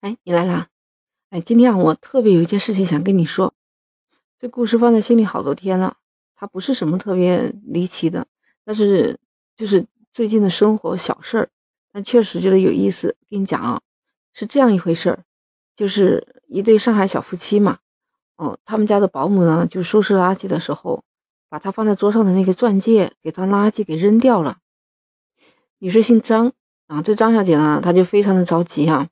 哎，你来啦！哎，今天啊，我特别有一件事情想跟你说。这故事放在心里好多天了，它不是什么特别离奇的，但是就是最近的生活小事儿，但确实觉得有意思。跟你讲啊，是这样一回事儿，就是一对上海小夫妻嘛，哦，他们家的保姆呢，就收拾垃圾的时候，把他放在桌上的那个钻戒给当垃圾给扔掉了。女士姓张啊，这张小姐呢，她就非常的着急啊。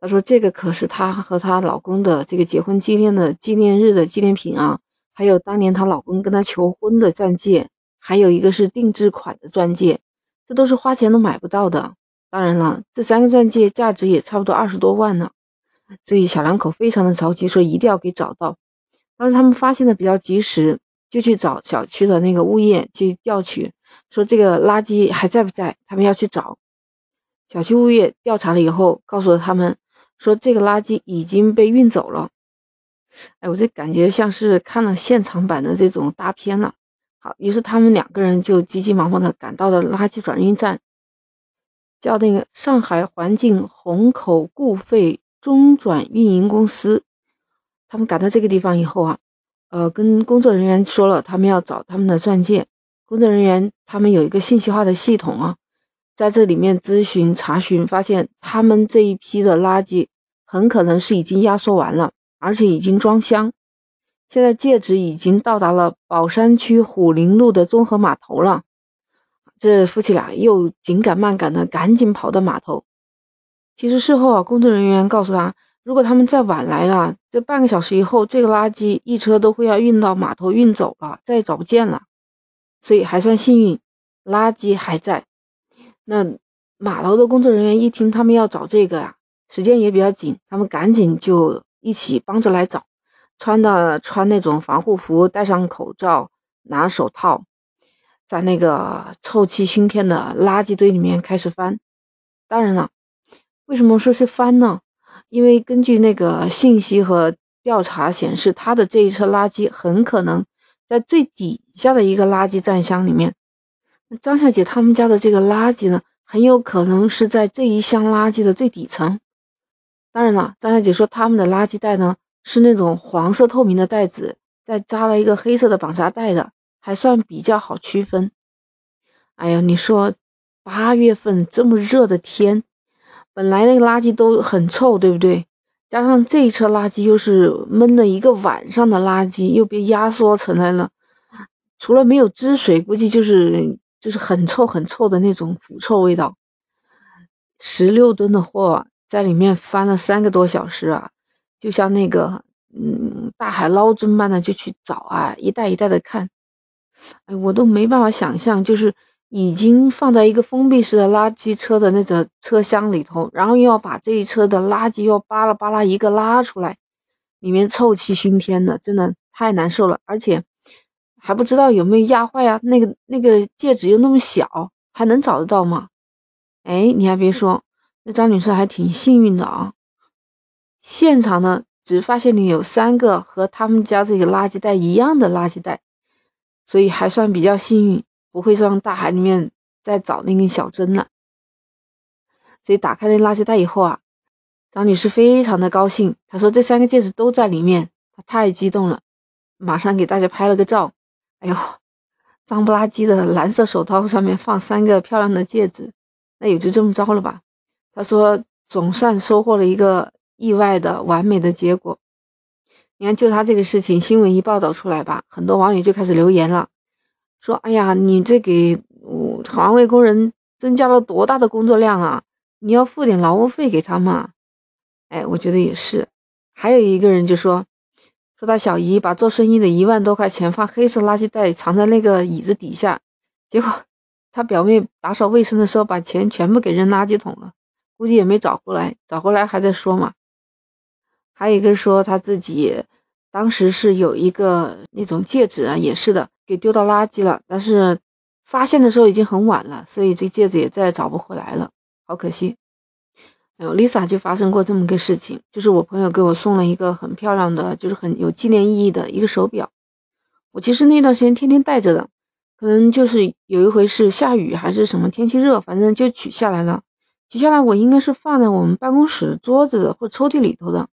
她说：“这个可是她和她老公的这个结婚纪念的纪念日的纪念品啊，还有当年她老公跟她求婚的钻戒，还有一个是定制款的钻戒，这都是花钱都买不到的。当然了，这三个钻戒价值也差不多二十多万呢。所以小两口非常的着急，说一定要给找到。当时他们发现的比较及时，就去找小区的那个物业去调取，说这个垃圾还在不在？他们要去找。小区物业调查了以后，告诉了他们。”说这个垃圾已经被运走了，哎，我这感觉像是看了现场版的这种大片了。好，于是他们两个人就急急忙忙的赶到了垃圾转运站，叫那个上海环境虹口固废中转运营公司。他们赶到这个地方以后啊，呃，跟工作人员说了，他们要找他们的钻戒。工作人员他们有一个信息化的系统啊。在这里面咨询查询，发现他们这一批的垃圾很可能是已经压缩完了，而且已经装箱。现在戒指已经到达了宝山区虎林路的综合码头了。这夫妻俩又紧赶慢赶的，赶紧跑到码头。其实事后啊，工作人员告诉他，如果他们再晚来了，这半个小时以后，这个垃圾一车都会要运到码头运走了，再也找不见了。所以还算幸运，垃圾还在。那码头的工作人员一听他们要找这个呀，时间也比较紧，他们赶紧就一起帮着来找，穿的穿那种防护服，戴上口罩，拿手套，在那个臭气熏天的垃圾堆里面开始翻。当然了，为什么说是翻呢？因为根据那个信息和调查显示，他的这一车垃圾很可能在最底下的一个垃圾站箱里面。张小姐他们家的这个垃圾呢，很有可能是在这一箱垃圾的最底层。当然了，张小姐说他们的垃圾袋呢是那种黄色透明的袋子，再扎了一个黑色的绑扎带的，还算比较好区分。哎呀，你说八月份这么热的天，本来那个垃圾都很臭，对不对？加上这一车垃圾又是闷了一个晚上的垃圾，又被压缩成来了，除了没有汁水，估计就是。就是很臭很臭的那种腐臭味道，十六吨的货在里面翻了三个多小时啊，就像那个嗯大海捞针般的就去找啊，一袋一袋的看，哎，我都没办法想象，就是已经放在一个封闭式的垃圾车的那个车厢里头，然后又要把这一车的垃圾又巴拉巴拉一个拉出来，里面臭气熏天的，真的太难受了，而且。还不知道有没有压坏啊？那个那个戒指又那么小，还能找得到吗？哎，你还别说，那张女士还挺幸运的啊。现场呢，只发现你有三个和他们家这个垃圾袋一样的垃圾袋，所以还算比较幸运，不会上大海里面再找那根小针了。所以打开那垃圾袋以后啊，张女士非常的高兴，她说这三个戒指都在里面，她太激动了，马上给大家拍了个照。哎呦，脏不拉几的蓝色手套上面放三个漂亮的戒指，那也就这么着了吧？他说总算收获了一个意外的完美的结果。你看，就他这个事情，新闻一报道出来吧，很多网友就开始留言了，说：“哎呀，你这给环卫工人增加了多大的工作量啊？你要付点劳务费给他们。”哎，我觉得也是。还有一个人就说。说他小姨把做生意的一万多块钱放黑色垃圾袋藏在那个椅子底下，结果他表妹打扫卫生的时候把钱全部给扔垃圾桶了，估计也没找回来，找回来还在说嘛。还有一个说他自己当时是有一个那种戒指啊，也是的，给丢到垃圾了，但是发现的时候已经很晚了，所以这戒指也再也找不回来了，好可惜。哎呦 Lisa 就发生过这么个事情，就是我朋友给我送了一个很漂亮的，就是很有纪念意义的一个手表。我其实那段时间天天戴着的，可能就是有一回是下雨还是什么天气热，反正就取下来了，取下来我应该是放在我们办公室桌子或抽屉里头的。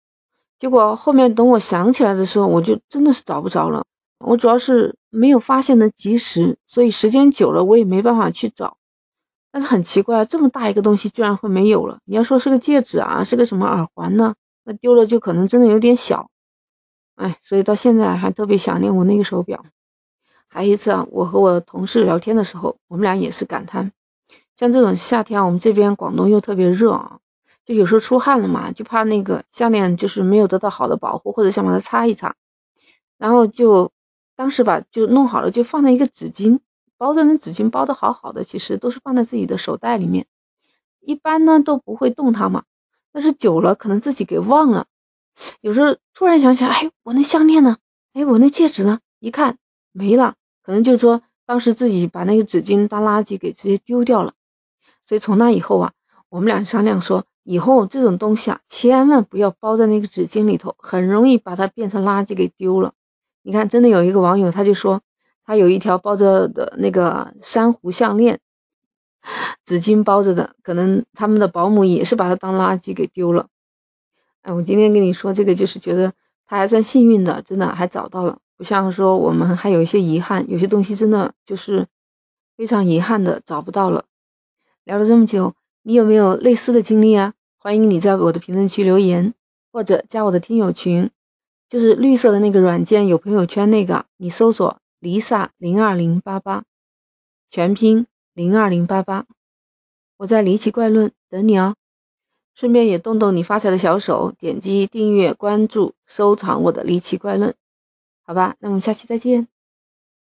结果后面等我想起来的时候，我就真的是找不着了。我主要是没有发现的及时，所以时间久了我也没办法去找。但是很奇怪，这么大一个东西居然会没有了。你要说是个戒指啊，是个什么耳环呢？那丢了就可能真的有点小。哎，所以到现在还特别想念我那个手表。还有一次啊，我和我同事聊天的时候，我们俩也是感叹，像这种夏天，我们这边广东又特别热啊。就有时候出汗了嘛，就怕那个项链就是没有得到好的保护，或者想把它擦一擦，然后就当时吧就弄好了，就放在一个纸巾包着，那纸巾包的好好的，其实都是放在自己的手袋里面，一般呢都不会动它嘛。但是久了可能自己给忘了，有时候突然想起来，哎，我那项链呢？哎，我那戒指呢？一看没了，可能就是说当时自己把那个纸巾当垃圾给直接丢掉了。所以从那以后啊，我们俩商量说。以后这种东西啊，千万不要包在那个纸巾里头，很容易把它变成垃圾给丢了。你看，真的有一个网友，他就说他有一条包着的那个珊瑚项链，纸巾包着的，可能他们的保姆也是把它当垃圾给丢了。哎，我今天跟你说这个，就是觉得他还算幸运的，真的还找到了，不像说我们还有一些遗憾，有些东西真的就是非常遗憾的找不到了。聊了这么久。你有没有类似的经历啊？欢迎你在我的评论区留言，或者加我的听友群，就是绿色的那个软件有朋友圈那个，你搜索 Lisa 零二零八八，全拼零二零八八，我在离奇怪论等你哦。顺便也动动你发财的小手，点击订阅、关注、收藏我的离奇怪论，好吧？那我们下期再见。